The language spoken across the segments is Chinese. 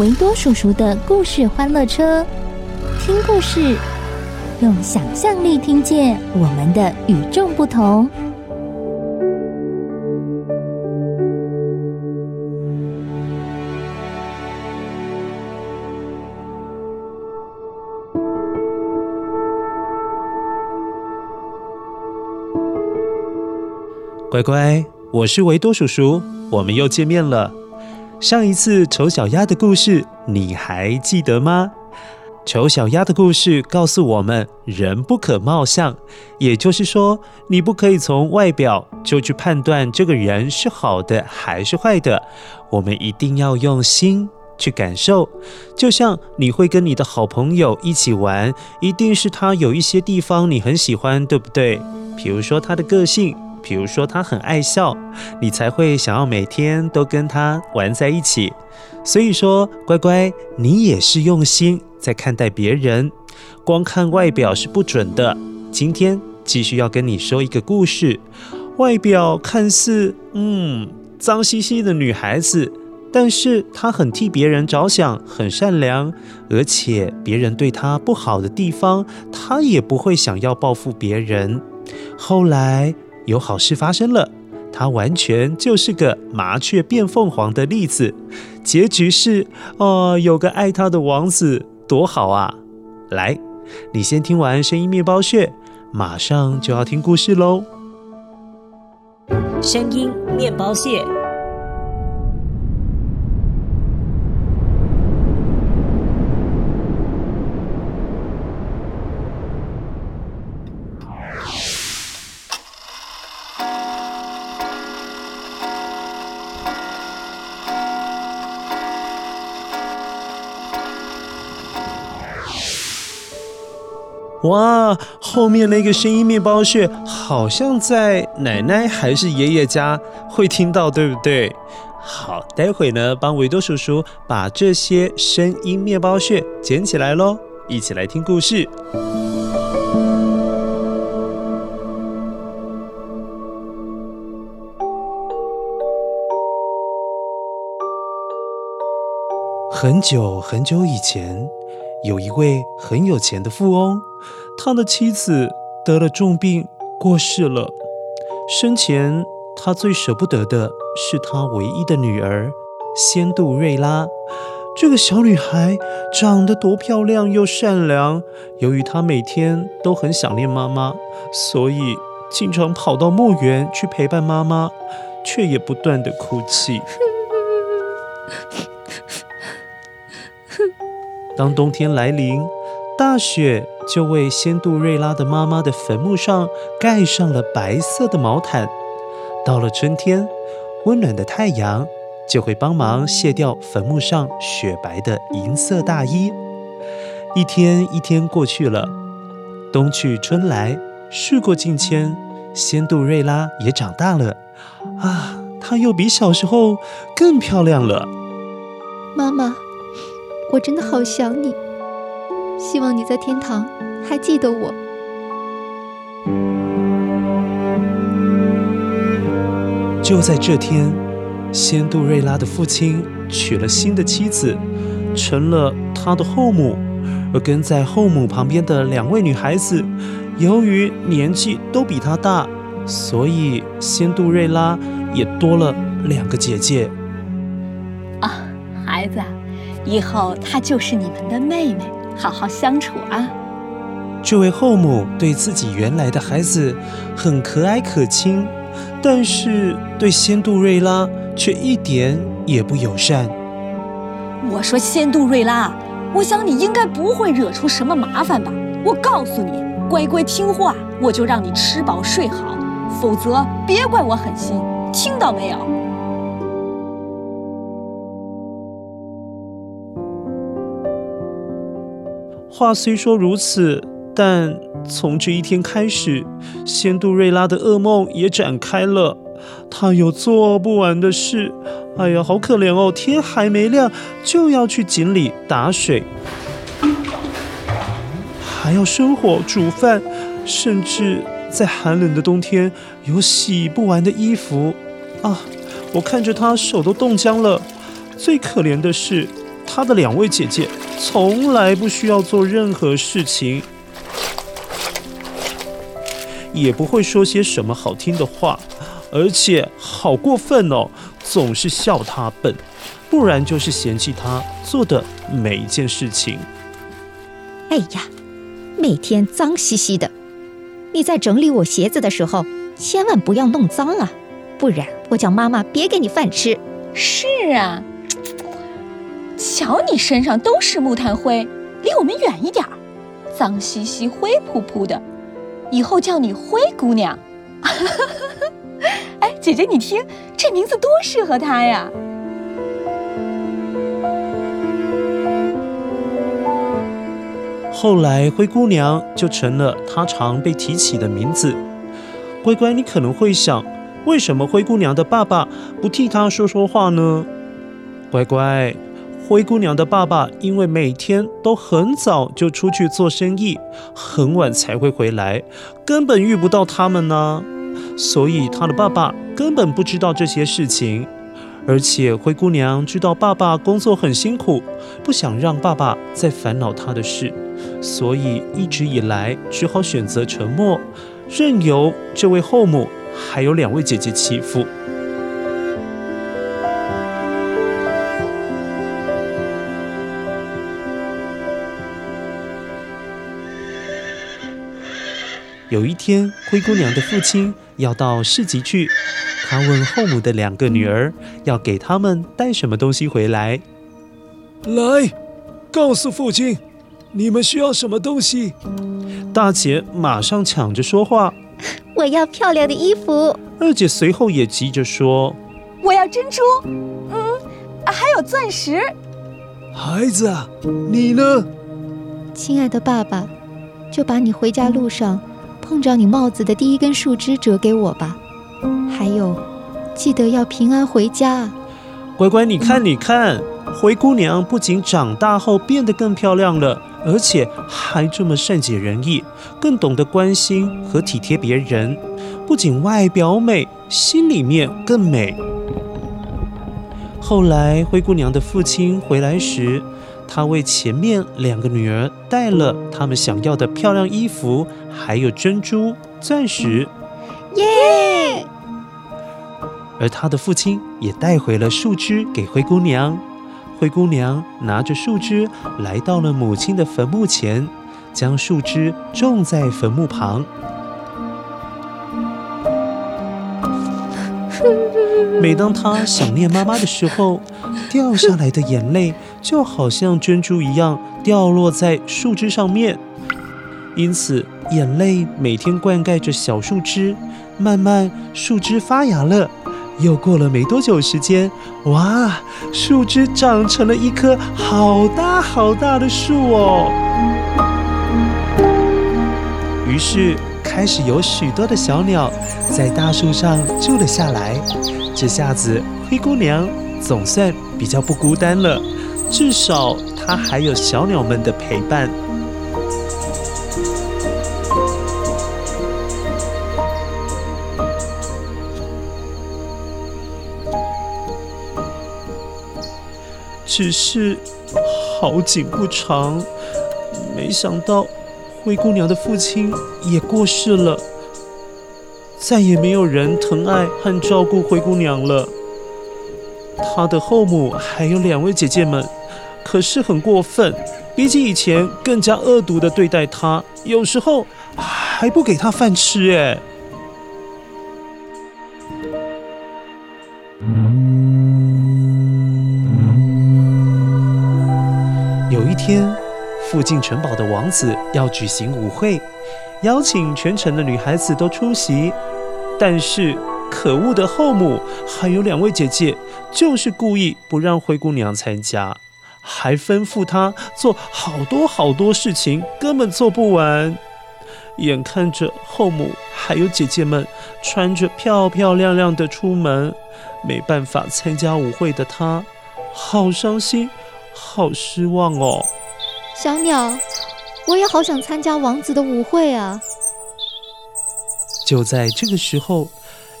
维多叔叔的故事欢乐车，听故事，用想象力听见我们的与众不同。乖乖。我是维多叔叔，我们又见面了。上一次丑小鸭的故事你还记得吗？丑小鸭的故事告诉我们，人不可貌相，也就是说，你不可以从外表就去判断这个人是好的还是坏的。我们一定要用心去感受，就像你会跟你的好朋友一起玩，一定是他有一些地方你很喜欢，对不对？比如说他的个性。比如说他很爱笑，你才会想要每天都跟他玩在一起。所以说，乖乖，你也是用心在看待别人，光看外表是不准的。今天继续要跟你说一个故事，外表看似嗯脏兮兮的女孩子，但是她很替别人着想，很善良，而且别人对她不好的地方，她也不会想要报复别人。后来。有好事发生了，他完全就是个麻雀变凤凰的例子。结局是，哦，有个爱他的王子，多好啊！来，你先听完声音面包屑，马上就要听故事喽。声音面包屑。哇，后面那个声音面包屑好像在奶奶还是爷爷家会听到，对不对？好，待会呢，帮维多叔叔把这些声音面包屑捡起来喽，一起来听故事。很久很久以前，有一位很有钱的富翁。他的妻子得了重病，过世了。生前，他最舍不得的是他唯一的女儿仙杜瑞拉。这个小女孩长得多漂亮又善良。由于她每天都很想念妈妈，所以经常跑到墓园去陪伴妈妈，却也不断的哭泣。当冬天来临，大雪就为仙杜瑞拉的妈妈的坟墓上盖上了白色的毛毯。到了春天，温暖的太阳就会帮忙卸掉坟墓上雪白的银色大衣。一天一天过去了，冬去春来，事过境迁，仙杜瑞拉也长大了。啊，她又比小时候更漂亮了。妈妈，我真的好想你。希望你在天堂还记得我。就在这天，仙杜瑞拉的父亲娶了新的妻子，成了他的后母。而跟在后母旁边的两位女孩子，由于年纪都比他大，所以仙杜瑞拉也多了两个姐姐。啊，孩子，以后她就是你们的妹妹，好好相处啊。这位后母对自己原来的孩子很可蔼可亲，但是对仙度瑞拉却一点也不友善。我说仙度瑞拉，我想你应该不会惹出什么麻烦吧？我告诉你，乖乖听话，我就让你吃饱睡好，否则别怪我狠心，听到没有？话虽说如此。但从这一天开始，仙度瑞拉的噩梦也展开了。她有做不完的事，哎呀，好可怜哦！天还没亮就要去井里打水，还要生火煮饭，甚至在寒冷的冬天有洗不完的衣服。啊，我看着她手都冻僵了。最可怜的是，她的两位姐姐从来不需要做任何事情。也不会说些什么好听的话，而且好过分哦，总是笑他笨，不然就是嫌弃他做的每一件事情。哎呀，每天脏兮兮的，你在整理我鞋子的时候，千万不要弄脏啊，不然我叫妈妈别给你饭吃。是啊，瞧你身上都是木炭灰，离我们远一点儿，脏兮兮、灰扑扑的。以后叫你灰姑娘，哎，姐姐你听，这名字多适合她呀！后来灰姑娘就成了她常被提起的名字。乖乖，你可能会想，为什么灰姑娘的爸爸不替她说说话呢？乖乖。灰姑娘的爸爸因为每天都很早就出去做生意，很晚才会回来，根本遇不到他们呢，所以她的爸爸根本不知道这些事情。而且灰姑娘知道爸爸工作很辛苦，不想让爸爸再烦恼她的事，所以一直以来只好选择沉默，任由这位后母还有两位姐姐欺负。有一天，灰姑娘的父亲要到市集去，他问后母的两个女儿要给他们带什么东西回来。来，告诉父亲，你们需要什么东西？大姐马上抢着说话：“我要漂亮的衣服。”二姐随后也急着说：“我要珍珠，嗯，还有钻石。”孩子，你呢？亲爱的爸爸，就把你回家路上。碰着你帽子的第一根树枝折给我吧，还有，记得要平安回家。乖乖，你看，你看，灰姑娘不仅长大后变得更漂亮了，而且还这么善解人意，更懂得关心和体贴别人。不仅外表美，心里面更美。后来，灰姑娘的父亲回来时，他为前面两个女儿带了他们想要的漂亮衣服，还有珍珠、钻石，耶！而他的父亲也带回了树枝给灰姑娘。灰姑娘拿着树枝来到了母亲的坟墓前，将树枝种在坟墓旁。每当她想念妈妈的时候，掉下来的眼泪就好像珍珠一样掉落在树枝上面。因此，眼泪每天灌溉着小树枝，慢慢树枝发芽了。又过了没多久时间，哇，树枝长成了一棵好大好大的树哦。于是，开始有许多的小鸟在大树上住了下来。这下子，灰姑娘总算比较不孤单了，至少她还有小鸟们的陪伴。只是好景不长，没想到灰姑娘的父亲也过世了，再也没有人疼爱和照顾灰姑娘了。他的后母还有两位姐姐们，可是很过分，比起以前更加恶毒的对待他，有时候还不给他饭吃。哎，有一天，附近城堡的王子要举行舞会，邀请全城的女孩子都出席，但是。可恶的后母还有两位姐姐，就是故意不让灰姑娘参加，还吩咐她做好多好多事情，根本做不完。眼看着后母还有姐姐们穿着漂漂亮亮的出门，没办法参加舞会的她，好伤心，好失望哦。小鸟，我也好想参加王子的舞会啊！就在这个时候。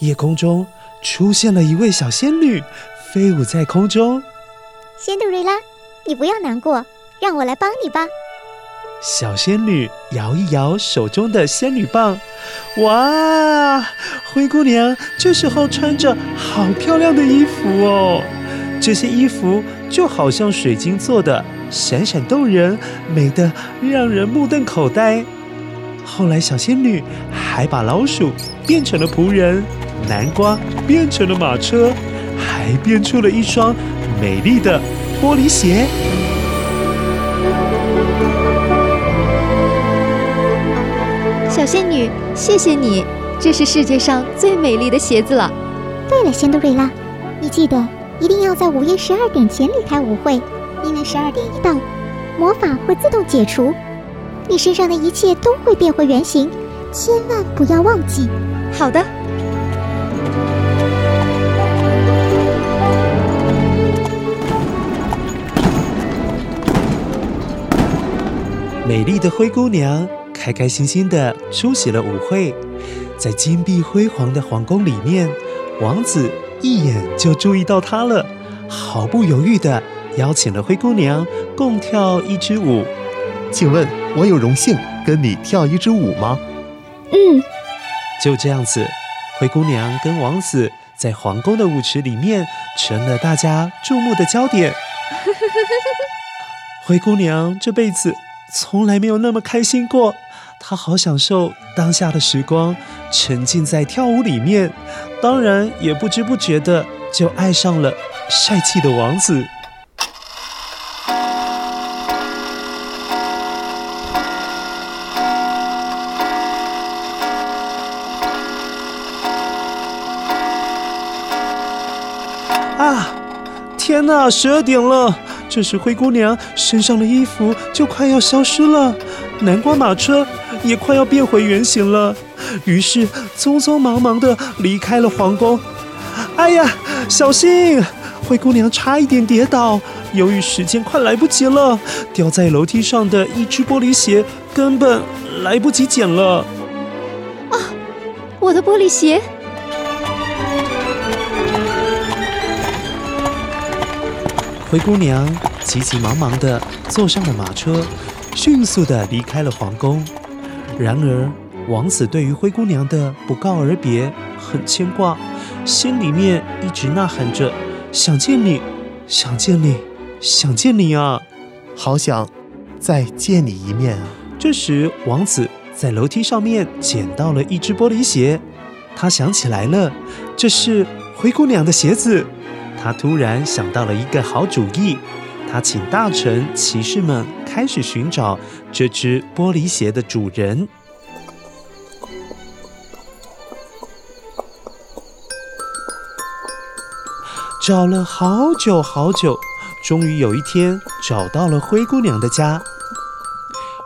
夜空中出现了一位小仙女，飞舞在空中。仙度瑞拉，你不要难过，让我来帮你吧。小仙女摇一摇手中的仙女棒，哇！灰姑娘这时候穿着好漂亮的衣服哦，这些衣服就好像水晶做的，闪闪动人，美得让人目瞪口呆。后来，小仙女还把老鼠变成了仆人。南瓜变成了马车，还变出了一双美丽的玻璃鞋。小仙女，谢谢你，这是世界上最美丽的鞋子了。对了，仙度瑞拉，你记得一定要在午夜十二点前离开舞会，因为十二点一到，魔法会自动解除，你身上的一切都会变回原形，千万不要忘记。好的。美丽的灰姑娘开开心心的出席了舞会，在金碧辉煌的皇宫里面，王子一眼就注意到她了，毫不犹豫的邀请了灰姑娘共跳一支舞。请问，我有荣幸跟你跳一支舞吗？嗯，就这样子，灰姑娘跟王子在皇宫的舞池里面成了大家注目的焦点。灰姑娘这辈子。从来没有那么开心过，她好享受当下的时光，沉浸在跳舞里面，当然也不知不觉的就爱上了帅气的王子。啊，天哪，十二点了！这时，灰姑娘身上的衣服就快要消失了，南瓜马车也快要变回原形了。于是，匆匆忙忙地离开了皇宫。哎呀，小心！灰姑娘差一点跌倒，由于时间快来不及了，掉在楼梯上的一只玻璃鞋根本来不及捡了。啊，我的玻璃鞋！灰姑娘急急忙忙地坐上了马车，迅速地离开了皇宫。然而，王子对于灰姑娘的不告而别很牵挂，心里面一直呐喊着：“想见你，想见你，想见你啊！好想再见你一面啊！”这时，王子在楼梯上面捡到了一只玻璃鞋，他想起来了，这是灰姑娘的鞋子。他突然想到了一个好主意，他请大臣、骑士们开始寻找这只玻璃鞋的主人。找了好久好久，终于有一天找到了灰姑娘的家。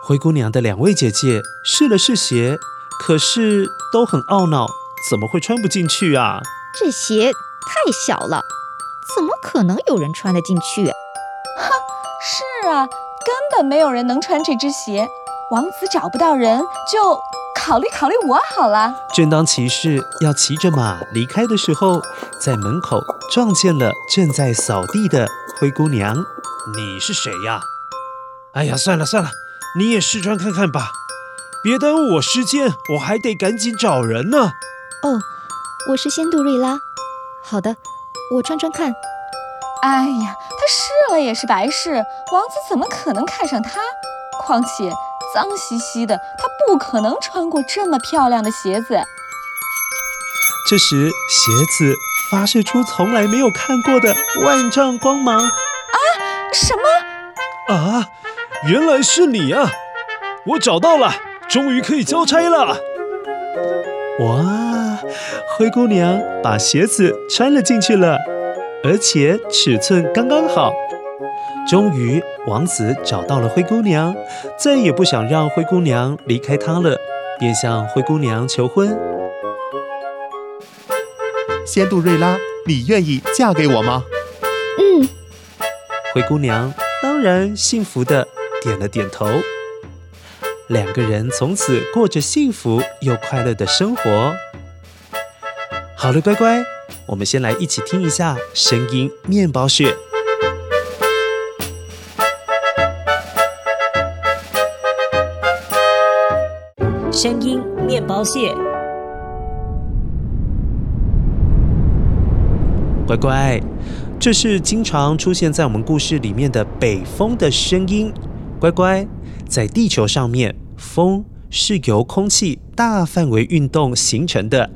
灰姑娘的两位姐姐试了试鞋，可是都很懊恼，怎么会穿不进去啊？这鞋太小了。怎么可能有人穿得进去？哼，是啊，根本没有人能穿这只鞋。王子找不到人，就考虑考虑我好了。正当骑士要骑着马离开的时候，在门口撞见了正在扫地的灰姑娘。你是谁呀？哎呀，算了算了，你也试穿看看吧，别耽误我时间，我还得赶紧找人呢。哦，我是仙杜瑞拉。好的。我穿穿看，哎呀，他试了也是白试，王子怎么可能看上他？况且脏兮兮的，他不可能穿过这么漂亮的鞋子。这时，鞋子发射出从来没有看过的万丈光芒。啊，什么？啊，原来是你啊！我找到了，终于可以交差了。哇，灰姑娘把鞋子穿了进去了。而且尺寸刚刚好。终于，王子找到了灰姑娘，再也不想让灰姑娘离开他了，便向灰姑娘求婚。仙杜瑞拉，你愿意嫁给我吗？嗯。灰姑娘当然幸福的点了点头。两个人从此过着幸福又快乐的生活。好了，乖乖。我们先来一起听一下声音面包屑。声音面包屑。乖乖，这是经常出现在我们故事里面的北风的声音。乖乖，在地球上面，风是由空气大范围运动形成的，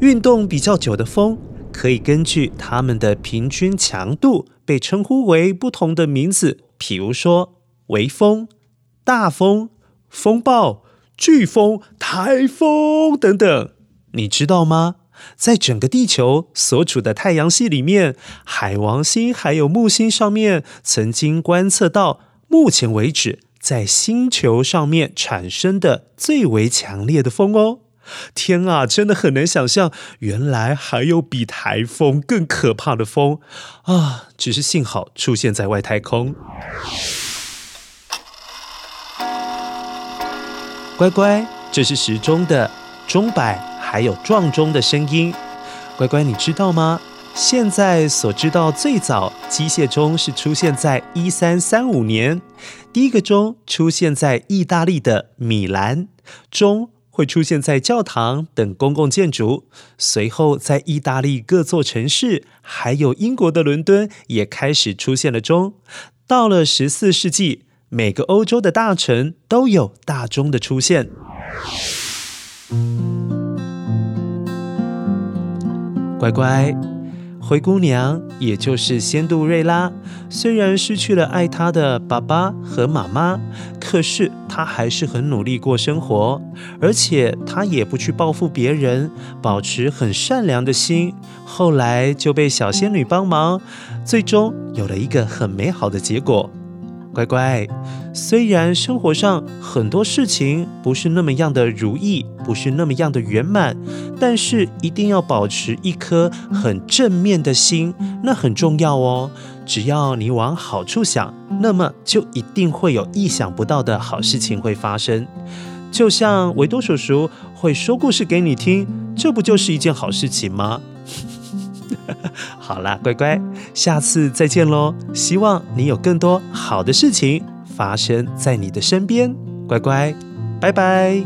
运动比较久的风。可以根据它们的平均强度被称呼为不同的名字，譬如说微风、大风、风暴、飓风、台风等等。你知道吗？在整个地球所处的太阳系里面，海王星还有木星上面，曾经观测到目前为止在星球上面产生的最为强烈的风哦。天啊，真的很难想象，原来还有比台风更可怕的风啊！只是幸好出现在外太空。乖乖，这是时钟的钟摆还有撞钟的声音。乖乖，你知道吗？现在所知道最早机械钟是出现在一三三五年，第一个钟出现在意大利的米兰钟。会出现在教堂等公共建筑，随后在意大利各座城市，还有英国的伦敦也开始出现了钟。到了十四世纪，每个欧洲的大城都有大钟的出现。乖乖。灰姑娘，也就是仙度瑞拉，虽然失去了爱她的爸爸和妈妈，可是她还是很努力过生活，而且她也不去报复别人，保持很善良的心。后来就被小仙女帮忙，最终有了一个很美好的结果。乖乖，虽然生活上很多事情不是那么样的如意，不是那么样的圆满，但是一定要保持一颗很正面的心，那很重要哦。只要你往好处想，那么就一定会有意想不到的好事情会发生。就像维多叔叔会说故事给你听，这不就是一件好事情吗？好啦，乖乖，下次再见喽！希望你有更多好的事情发生在你的身边，乖乖，拜拜。